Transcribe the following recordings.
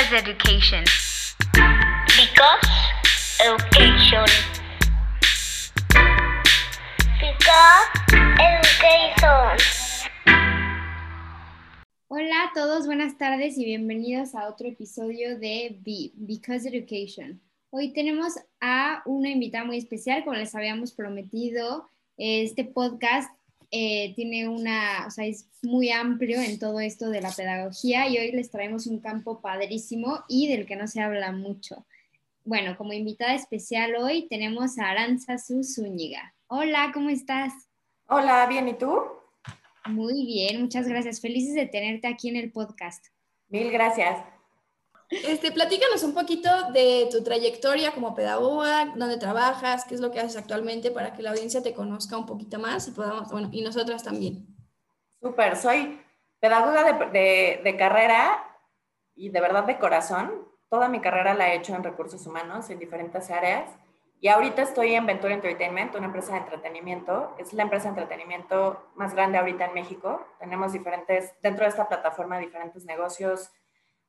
Because education. Because education. Because education. Hola a todos, buenas tardes y bienvenidos a otro episodio de Be, Because Education. Hoy tenemos a una invitada muy especial, como les habíamos prometido. Este podcast eh, tiene una, o sea, es muy amplio en todo esto de la pedagogía y hoy les traemos un campo padrísimo y del que no se habla mucho. Bueno, como invitada especial hoy tenemos a Aranza Zúñiga. Hola, ¿cómo estás? Hola, bien, ¿y tú? Muy bien, muchas gracias. Felices de tenerte aquí en el podcast. Mil gracias. Este, platícanos un poquito de tu trayectoria como pedagoga, dónde trabajas, qué es lo que haces actualmente para que la audiencia te conozca un poquito más y podamos, bueno, y nosotras también. Súper, soy pedagoga de, de, carrera y de verdad de corazón. Toda mi carrera la he hecho en recursos humanos en diferentes áreas. Y ahorita estoy en Ventura Entertainment, una empresa de entretenimiento. Es la empresa de entretenimiento más grande ahorita en México. Tenemos diferentes, dentro de esta plataforma, diferentes negocios,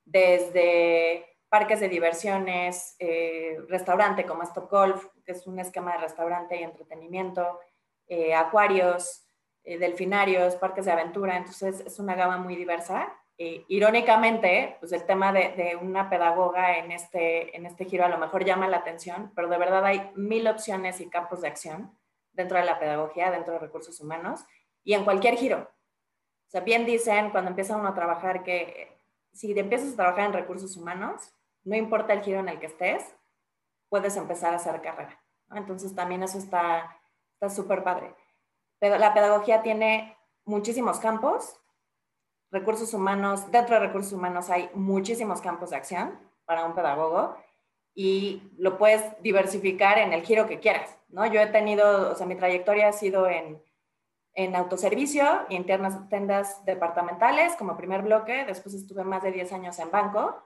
desde parques de diversiones, eh, restaurante como Stop Golf, que es un esquema de restaurante y entretenimiento, eh, acuarios, eh, delfinarios, parques de aventura, entonces es una gama muy diversa. irónicamente, pues el tema de, una pedagoga en este, en este giro a lo mejor llama la atención, pero de verdad hay mil opciones y campos de acción dentro de la pedagogía, dentro de recursos humanos y en cualquier giro. O sea, bien dicen cuando empieza uno a trabajar que si empiezas a trabajar en recursos humanos, no importa el giro en el que estés, puedes empezar a hacer carrera. Entonces también eso está súper padre. Pero la pedagogía tiene muchísimos campos, recursos humanos, dentro de recursos humanos hay muchísimos campos de acción para un pedagogo y lo puedes diversificar en el giro que quieras, ¿no? Yo he tenido, o sea, mi trayectoria ha sido en en autoservicio y en tiendas departamentales como primer bloque. Después estuve más de 10 años en banco,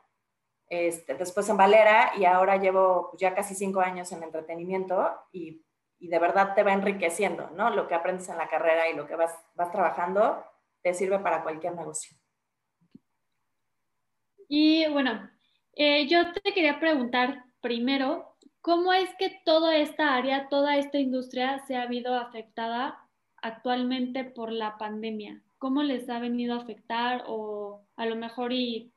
este, después en Valera y ahora llevo ya casi 5 años en entretenimiento y, y, de verdad te va enriqueciendo, ¿no? Lo que aprendes en la carrera y lo que vas, vas trabajando te sirve para cualquier negocio. Y bueno, eh, yo te quería preguntar primero, ¿cómo es que toda esta área, toda esta industria se ha visto afectada actualmente por la pandemia? ¿Cómo les ha venido a afectar o a lo mejor y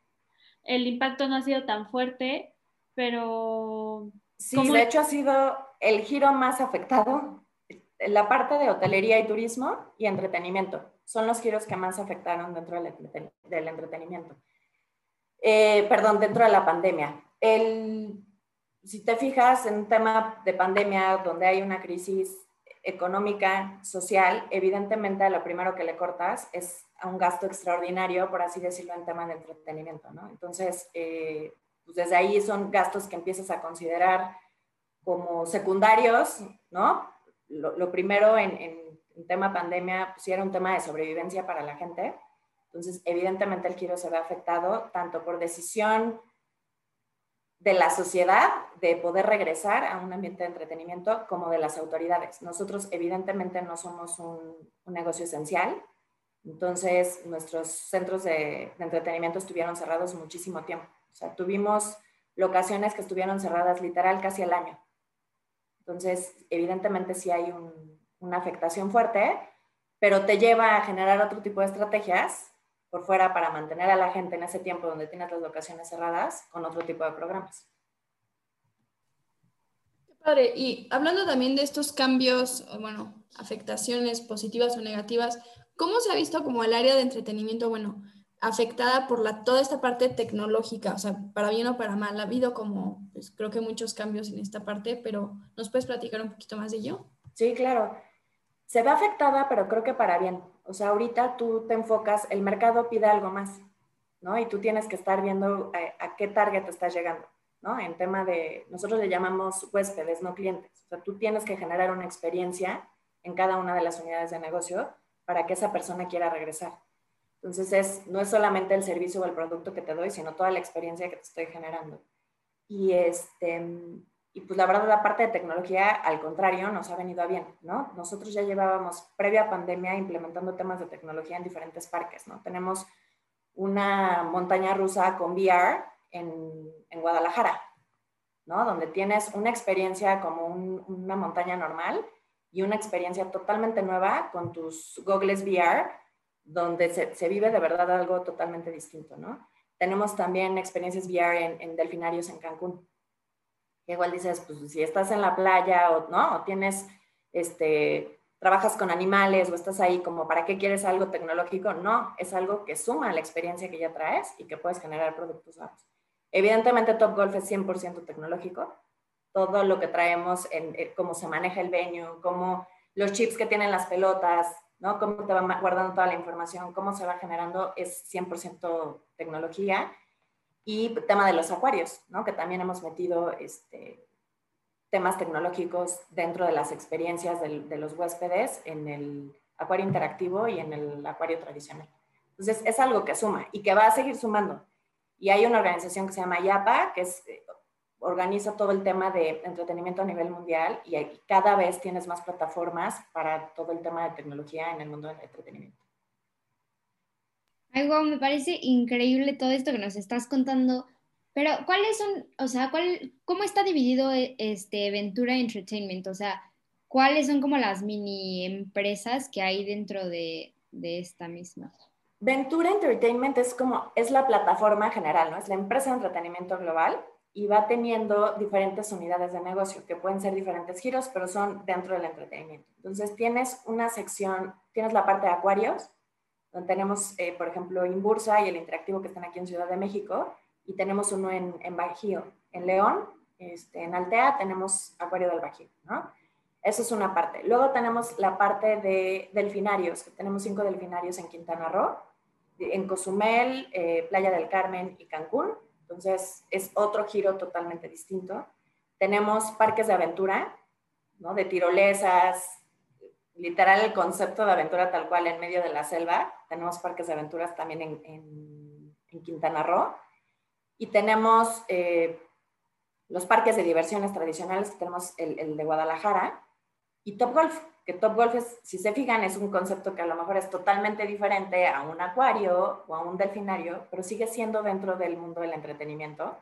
el impacto no ha sido tan fuerte, pero... Sí, de hecho ha sido el giro más afectado. La parte de hotelería y turismo y entretenimiento son los giros que más afectaron dentro del, entretenimiento. Eh, perdón, dentro de la pandemia. El, si te fijas en un tema de pandemia donde hay una crisis económica, social, evidentemente lo primero que le cortas es a un gasto extraordinario, por así decirlo, en tema de entretenimiento, ¿no? Entonces, eh, pues desde ahí son gastos que empiezas a considerar como secundarios, ¿no? Lo, primero en, tema pandemia, pues era un tema de sobrevivencia para la gente. Entonces, evidentemente el giro se ve afectado tanto por decisión de la sociedad de poder regresar a un ambiente de entretenimiento como de las autoridades. Nosotros evidentemente no somos un, negocio esencial, entonces nuestros centros de, entretenimiento estuvieron cerrados muchísimo tiempo. O sea, tuvimos locaciones que estuvieron cerradas literal casi el año. Entonces, evidentemente sí hay una afectación fuerte, pero te lleva a generar otro tipo de estrategias por fuera para mantener a la gente en ese tiempo donde tienes las locaciones cerradas con otro tipo de programas. Padre. Y hablando también de estos cambios, bueno, afectaciones positivas o negativas, ¿cómo se ha visto como el área de entretenimiento, bueno, afectada por la, toda esta parte tecnológica? O sea, para bien o para mal, ha habido como, pues, creo que muchos cambios en esta parte, pero ¿nos puedes platicar un poquito más de ello? Sí, claro. Se ve afectada, pero creo que para bien. O sea, ahorita tú te enfocas, el mercado pide algo más, ¿no? Y tú tienes que estar viendo a, qué target estás llegando, ¿no? En tema de, nosotros le llamamos huéspedes, no clientes. O sea, tú tienes que generar una experiencia en cada una de las unidades de negocio para que esa persona quiera regresar. Entonces, es, no es solamente el servicio o el producto que te doy, sino toda la experiencia que te estoy generando. Y este, y pues la verdad la parte de tecnología, al contrario, nos ha venido a bien, ¿no? Nosotros ya llevábamos, previa pandemia, implementando temas de tecnología en diferentes parques, ¿no? Tenemos una montaña rusa con VR en, en Guadalajara, ¿no? Donde tienes una experiencia como un- una montaña normal y una experiencia totalmente nueva con tus goggles VR, donde se, se vive de verdad algo totalmente distinto, ¿no? Tenemos también experiencias VR en, en delfinarios en Cancún. Igual dices, pues si estás en la playa o no, o tienes, este, trabajas con animales o estás ahí como, ¿para qué quieres algo tecnológico? No, es algo que suma a la experiencia que ya traes y que puedes generar productos nuevos. Evidentemente Top Golf es 100% tecnológico. Todo lo que traemos, en, en cómo se maneja el venue, cómo los chips que tienen las pelotas, ¿no? Cómo te va ma- guardando toda la información, cómo se va generando, es 100% tecnología. Y tema de los acuarios, ¿no? Que también hemos metido este, temas tecnológicos dentro de las experiencias de los huéspedes en el acuario interactivo y en el acuario tradicional. Entonces, es algo que suma y que va a seguir sumando. Y hay una organización que se llama YAPA, que eh, organiza todo el tema de entretenimiento a nivel mundial y cada vez tienes más plataformas para todo el tema de tecnología en el mundo del entretenimiento. Ay, guau, me parece increíble todo esto que nos estás contando. Pero, ¿cuáles son, o sea, cuál, cómo está dividido eh, este Ventura Entertainment? O sea, ¿cuáles son como las mini empresas que hay dentro de, de esta misma? Ventura Entertainment es como, es la plataforma general, ¿no? Es la empresa de entretenimiento global y va teniendo diferentes unidades de negocio que pueden ser diferentes giros, pero son dentro del entretenimiento. Entonces tienes una sección, tienes la parte de acuarios, donde tenemos, eh, por ejemplo, Inbursa y el interactivo que están aquí en Ciudad de México, y tenemos uno en, en Bajío, en León, este, en Altea tenemos Acuario del Bajío, ¿no? Eso es una parte. Luego tenemos la parte de delfinarios, que tenemos cinco delfinarios en Quintana Roo, en Cozumel, eh, Playa del Carmen y Cancún. Entonces es otro giro totalmente distinto. Tenemos parques de aventura, ¿no? De tirolesas, literal el concepto de aventura tal cual en medio de la selva. Tenemos parques de aventuras también en, Quintana Roo. Y tenemos eh, los parques de diversiones tradicionales, tenemos el, de Guadalajara, y Top Golf, que Top Golf, es, si se fijan, es un concepto que a lo mejor es totalmente diferente a un acuario o a un delfinario, pero sigue siendo dentro del mundo del entretenimiento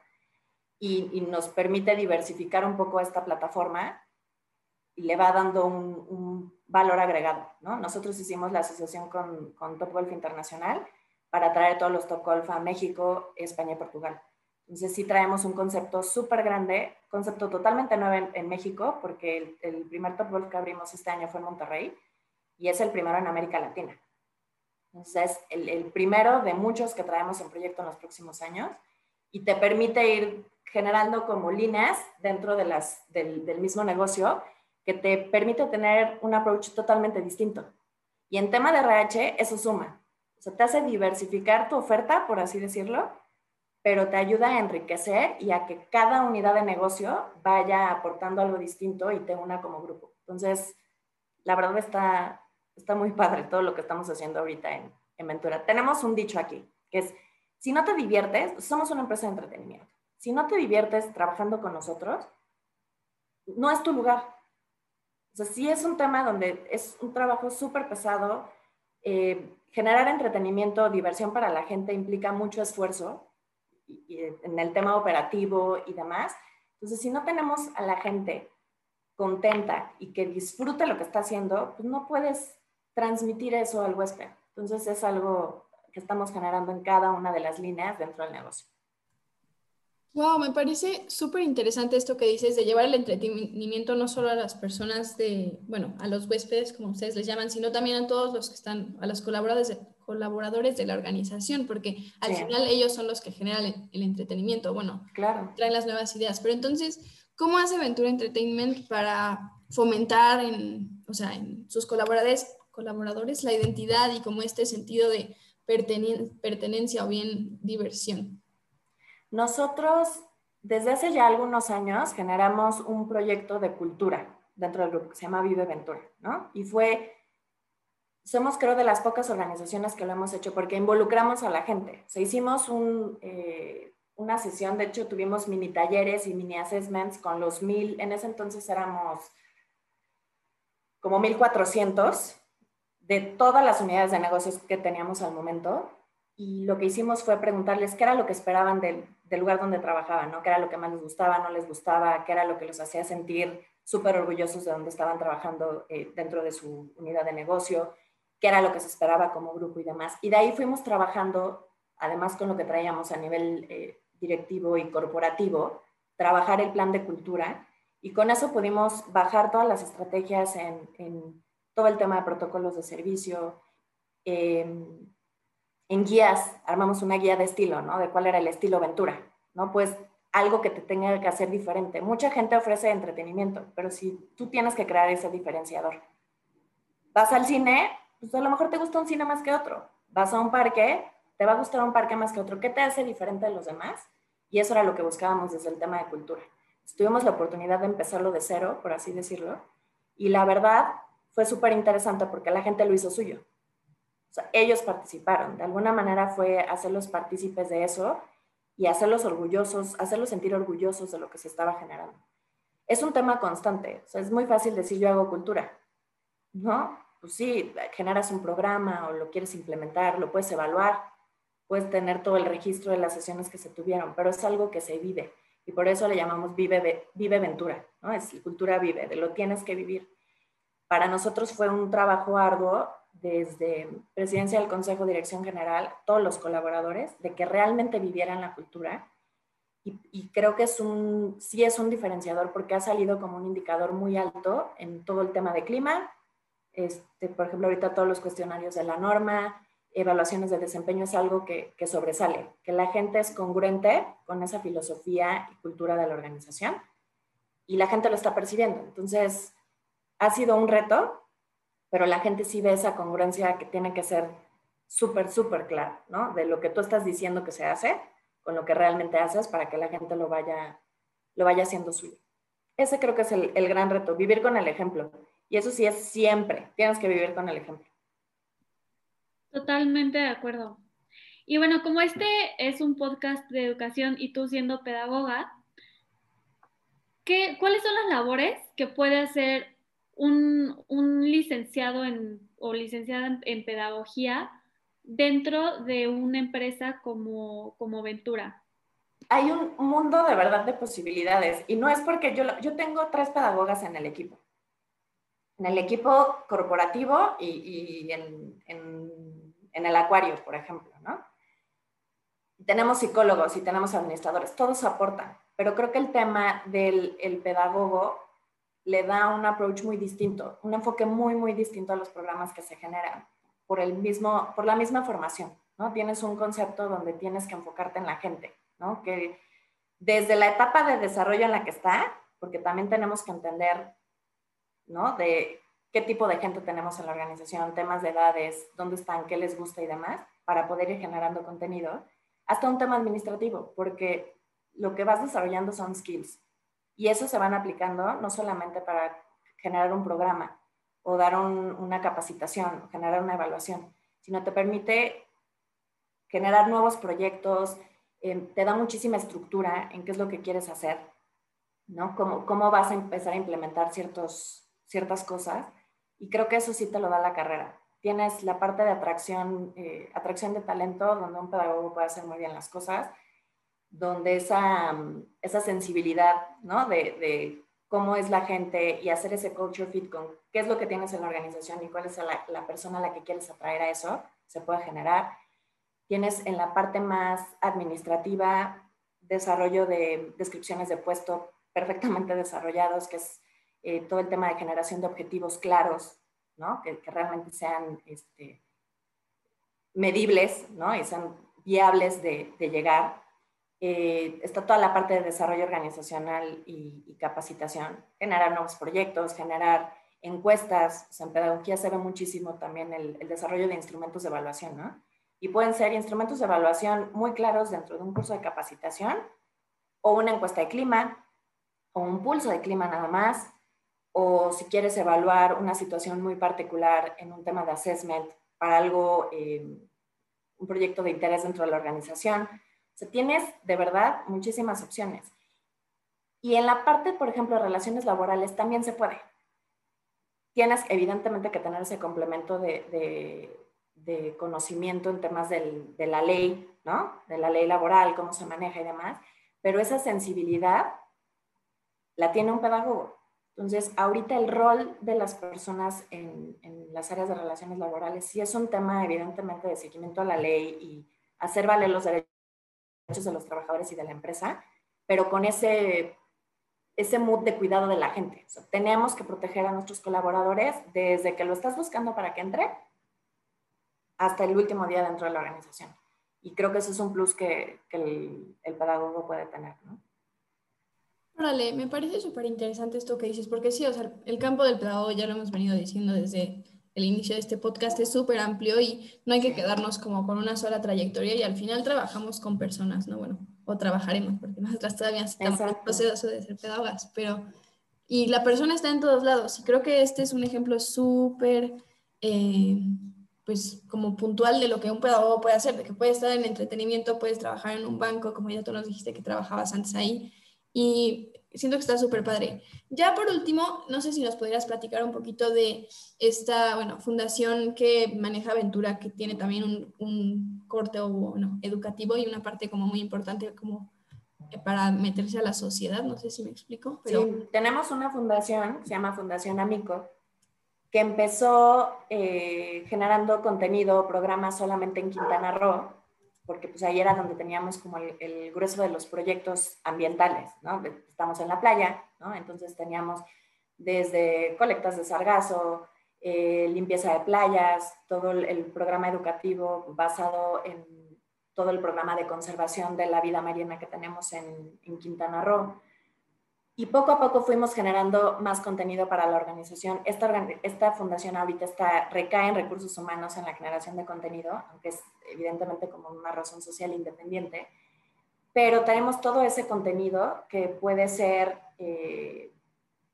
y nos permite diversificar un poco esta plataforma y le va dando un, un valor agregado. ¿no? Nosotros hicimos la asociación con, con Top Golf Internacional para traer todos los Top Golf a México, España y Portugal. Entonces sí traemos un concepto súper grande, concepto totalmente nuevo en, en México, porque el, el, primer Top Golf que abrimos este año fue en Monterrey y es el primero en América Latina. Entonces, el, el primero de muchos que traemos en proyecto en los próximos años y te permite ir generando como líneas dentro de las, del, del mismo negocio que te permite tener un approach totalmente distinto. Y en tema de RH, eso suma. O sea, te hace diversificar tu oferta, por así decirlo, pero te ayuda a enriquecer y a que cada unidad de negocio vaya aportando algo distinto y te una como grupo. Entonces, la verdad está, está muy padre todo lo que estamos haciendo ahorita en, en Ventura. Tenemos un dicho aquí, que es, si no te diviertes, somos una empresa de entretenimiento. Si no te diviertes trabajando con nosotros, no es tu lugar. Sea, sí es un tema donde es un trabajo súper pesado. Eh, generar entretenimiento, diversión para la gente implica mucho esfuerzo en el tema operativo y demás. Entonces, si no tenemos a la gente contenta y que disfrute lo que está haciendo, pues no puedes transmitir eso al huésped. Entonces, es algo que estamos generando en cada una de las líneas dentro del negocio. Wow, me parece súper interesante esto que dices de llevar el entretenimiento no solo a las personas de, bueno, a los huéspedes, como ustedes les llaman, sino también a todos los que están, a los colaboradores de, colaboradores de la organización, porque al sí. final ellos son los que generan el, el, entretenimiento, bueno, claro. traen las nuevas ideas. Pero entonces, ¿cómo hace Ventura Entertainment para fomentar en, o sea, en sus colaboradores, colaboradores la identidad y como este sentido de pertenen pertenencia o bien diversión? Nosotros, desde hace ya algunos años, generamos un proyecto de cultura dentro del grupo que se llama Vive Ventura, ¿no? Y fue, somos creo de las pocas organizaciones que lo hemos hecho porque involucramos a la gente. O sea, hicimos un, eh, una sesión, de hecho tuvimos mini talleres y mini assessments con los mil, en ese entonces éramos como 1400 de todas las unidades de negocios que teníamos al momento y lo que hicimos fue preguntarles qué era lo que esperaban del, del, lugar donde trabajaban, ¿no? qué era lo que más les gustaba, no les gustaba, qué era lo que los hacía sentir súper orgullosos de donde estaban trabajando eh, dentro de su unidad de negocio, qué era lo que se esperaba como grupo y demás. Y de ahí fuimos trabajando, además con lo que traíamos a nivel eh, directivo y corporativo, trabajar el plan de cultura y con eso pudimos bajar todas las estrategias en, en todo el tema de protocolos de servicio, en guías, armamos una guía de estilo, ¿no? De cuál era el estilo Ventura, ¿no? Pues algo que te tenga que hacer diferente. Mucha gente ofrece entretenimiento, pero si tú tienes que crear ese diferenciador. Vas al cine, pues a lo mejor te gusta un cine más que otro. Vas a un parque, te va a gustar un parque más que otro. ¿Qué te hace diferente de los demás? Y eso era lo que buscábamos desde el tema de cultura. Tuvimos la oportunidad de empezarlo de cero, por así decirlo, y la verdad fue súper interesante porque la gente lo hizo suyo. O ellos participaron. De alguna manera fue hacerlos partícipes de eso y hacerlos orgullosos, hacerlos sentir orgullosos de lo que se estaba generando. Es un tema constante. Es muy fácil decir yo hago cultura, ¿no? Pues sí, generas un programa o lo quieres implementar, lo puedes evaluar, puedes tener todo el registro de las sesiones que se tuvieron, pero es algo que se vive y por eso le llamamos Vive, vive Ventura, ¿no? Es cultura vive, de lo tienes que vivir. Para nosotros fue un trabajo arduo desde presidencia del Consejo, Dirección General, todos los colaboradores, de que realmente vivieran la cultura. Y, creo que es un, sí es un diferenciador porque ha salido como un indicador muy alto en todo el tema de clima. Este, por ejemplo, ahorita todos los cuestionarios de la norma, evaluaciones de desempeño es algo que, que, sobresale, que la gente es congruente con esa filosofía y cultura de la organización y la gente lo está percibiendo. Entonces, ha sido un reto, pero la gente sí ve esa congruencia que tiene que ser súper, súper clara, ¿no? De lo que tú estás diciendo que se hace con lo que realmente haces para que la gente lo vaya, lo vaya haciendo suyo. Ese creo que es el, el gran reto, vivir con el ejemplo. Y eso sí es siempre, tienes que vivir con el ejemplo. Totalmente de acuerdo. Y bueno, como este es un podcast de educación y tú siendo pedagoga, ¿qué, ¿cuáles son las labores que puede hacer un, un licenciado en, o licenciada en, pedagogía dentro de una empresa como, como Ventura? Hay un mundo de verdad de posibilidades y no es porque yo, yo tengo tres pedagogas en el equipo. En el equipo corporativo y, y en, en en el acuario, por ejemplo, ¿no? Tenemos psicólogos y tenemos administradores, todos aportan, pero creo que el tema del el pedagogo le da un approach muy distinto, un enfoque muy, muy distinto a los programas que se generan por, el mismo, por la misma formación, ¿no? Tienes un concepto donde tienes que enfocarte en la gente, ¿no? Que desde la etapa de desarrollo en la que está, porque también tenemos que entender, ¿no? De qué tipo de gente tenemos en la organización, temas de edades, dónde están, qué les gusta y demás, para poder ir generando contenido, hasta un tema administrativo, porque lo que vas desarrollando son skills y eso se van aplicando no solamente para generar un programa o dar una capacitación o generar una evaluación, sino te permite generar nuevos proyectos, eh, te da muchísima estructura en qué es lo que quieres hacer, ¿no? Cómo, cómo vas a empezar a implementar ciertos, ciertas cosas y creo que eso sí te lo da la carrera. Tienes la parte de atracción, eh, atracción de talento, donde un pedagogo puede hacer muy bien las cosas, donde esa, esa sensibilidad, ¿no? De, de, cómo es la gente y hacer ese culture fit con qué es lo que tienes en la organización y cuál es la, la persona a la que quieres atraer a eso, se puede generar. Tienes en la parte más administrativa desarrollo de descripciones de puesto perfectamente desarrollados, que es eh, todo el tema de generación de objetivos claros, ¿no? que, realmente sean este, medibles ¿no? y sean viables de, de llegar. Eh, está toda la parte de desarrollo organizacional y, capacitación, generar nuevos proyectos, generar encuestas. en pedagogía se ve muchísimo también el, desarrollo de instrumentos de evaluación, ¿no? Y pueden ser instrumentos de evaluación muy claros dentro de un curso de capacitación o una encuesta de clima o un pulso de clima nada más o si quieres evaluar una situación muy particular en un tema de assessment para algo, eh, un proyecto de interés dentro de la organización. O sea, tienes de verdad muchísimas opciones. Y en la parte, por ejemplo, de relaciones laborales también se puede. Tienes evidentemente que tener ese complemento de, de conocimiento en temas del, de la ley, ¿no? De la ley laboral, cómo se maneja y demás, pero esa sensibilidad la tiene un pedagogo. Entonces, ahorita el rol de las personas en, en, las áreas de relaciones laborales sí es un tema evidentemente de seguimiento a la ley y hacer valer los derechos de los trabajadores y de la empresa, pero con ese, ese mood de cuidado de la gente. tenemos que proteger a nuestros colaboradores desde que lo estás buscando para que entre hasta el último día dentro de la organización. Y creo que eso es un plus que, el pedagogo puede tener. ¿no? Órale, me parece súper interesante esto que dices, porque sí, o sea, el campo del pedagogo ya lo hemos venido diciendo desde el inicio de este podcast, es súper amplio y no hay que quedarnos como con una sola trayectoria y al final trabajamos con personas, ¿no? Bueno, o trabajaremos, porque nosotras todavía estamos en el proceso de ser pedagogas, pero... Y la persona está en todos lados y creo que este es un ejemplo súper, eh, pues, como puntual de lo que un pedagogo puede hacer, de que puede estar en entretenimiento, puedes trabajar en un banco, como ya tú nos dijiste que trabajabas antes ahí, y siento que está súper padre. Ya por último, no sé si nos podrías platicar un poquito de esta, bueno, fundación que maneja Aventura, que tiene también un, corte educativo y una parte como muy importante como para meterse a la sociedad, no sé si me explico. Pero... Sí, tenemos una fundación, se llama Fundación Amico, que empezó eh, generando contenido, programas solamente en Quintana Roo, porque pues ahí era donde teníamos como el, grueso de los proyectos ambientales, ¿no? Estamos en la playa, ¿no? Entonces teníamos desde colectas de sargazo, eh, limpieza de playas, todo el, programa educativo basado en todo el programa de conservación de la vida marina que tenemos en, en Quintana Roo. Y poco a poco fuimos generando más contenido para la organización. Esta, esta fundación ahorita está, recae en recursos humanos en la generación de contenido, aunque es evidentemente como una razón social independiente, pero tenemos todo ese contenido que puede ser eh,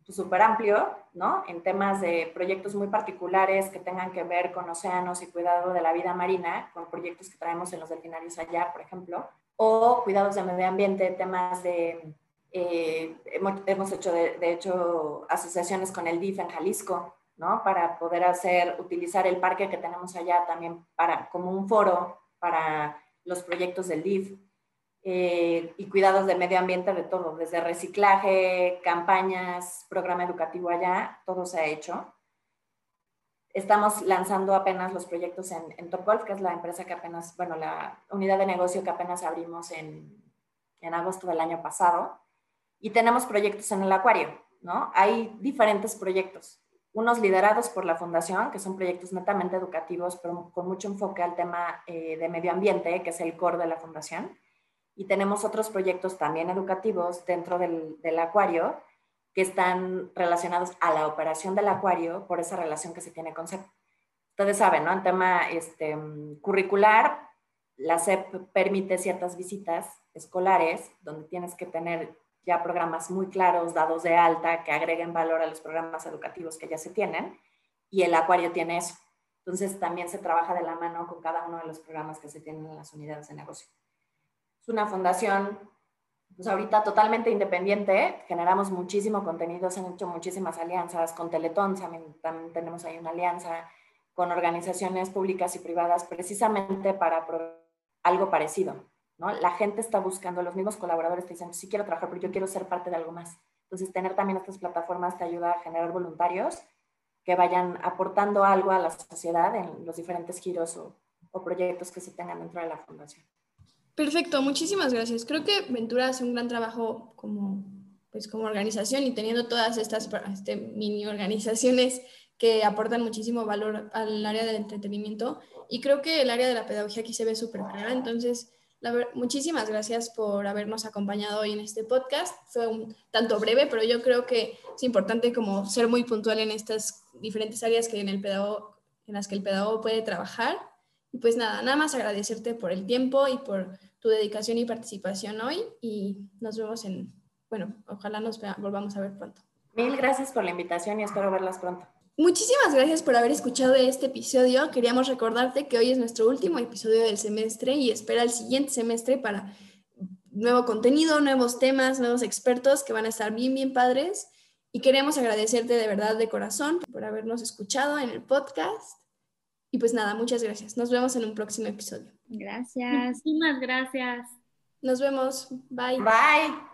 súper amplio, ¿no? En temas de proyectos muy particulares que tengan que ver con océanos y cuidado de la vida marina, con proyectos que traemos en los delfinarios allá, por ejemplo, o cuidados de medio ambiente, temas de eh, hemos, hecho, de, hecho, asociaciones con el DIF en Jalisco, ¿no? Para poder hacer, utilizar el parque que tenemos allá también para, como un foro para los proyectos del DIF. Eh, y cuidados de medio ambiente de todo, desde reciclaje, campañas, programa educativo allá, todo se ha hecho. Estamos lanzando apenas los proyectos en, en Top Golf, que es la empresa que apenas, bueno, la unidad de negocio que apenas abrimos en, en agosto del año pasado y tenemos proyectos en el acuario, ¿no? Hay diferentes proyectos, unos liderados por la fundación, que son proyectos netamente educativos, pero con mucho enfoque al tema eh, de medio ambiente, que es el core de la fundación. Y tenemos otros proyectos también educativos dentro del, del acuario que están relacionados a la operación del acuario por esa relación que se tiene con CEP. Ustedes saben, ¿no? En tema este, curricular, la CEP permite ciertas visitas escolares donde tienes que tener ya programas muy claros, dados de alta, que agreguen valor a los programas educativos que ya se tienen, y el acuario tiene eso. Entonces también se trabaja de la mano con cada uno de los programas que se tienen en las unidades de negocio. Es una fundación, pues ahorita totalmente independiente, generamos muchísimo contenido, se han hecho muchísimas alianzas con Teletón, también, también tenemos ahí una alianza con organizaciones públicas y privadas precisamente para algo parecido, la gente está buscando, los mismos colaboradores te dicen, sí quiero trabajar, pero yo quiero ser parte de algo más. Entonces, tener también estas plataformas te ayuda a generar voluntarios que vayan aportando algo a la sociedad en los diferentes giros o, proyectos que se tengan dentro de la fundación. Perfecto, muchísimas gracias. Creo que Ventura hace un gran trabajo como, pues, como organización y teniendo todas estas este, mini organizaciones que aportan muchísimo valor al área del entretenimiento y creo que el área de la pedagogía aquí se ve súper clara. Entonces, muchísimas gracias por habernos acompañado hoy en este podcast. Fue un tanto breve, pero yo creo que es importante como ser muy puntual en estas diferentes áreas que en, el en las que el pedagogo puede trabajar. Y pues nada, nada más agradecerte por el tiempo y por tu dedicación y participación hoy y nos vemos en, bueno, ojalá nos volvamos a ver pronto. Mil gracias por la invitación y espero verlas pronto. Muchísimas gracias por haber escuchado este episodio. Queríamos recordarte que hoy es nuestro último episodio del semestre y espera el siguiente semestre para nuevo contenido, nuevos temas, nuevos expertos que van a estar bien, bien padres. Y queremos agradecerte de verdad de corazón por habernos escuchado en el podcast. Y pues nada, muchas gracias. Nos vemos en un próximo episodio. Gracias. Muchísimas gracias. Nos vemos. Bye. Bye.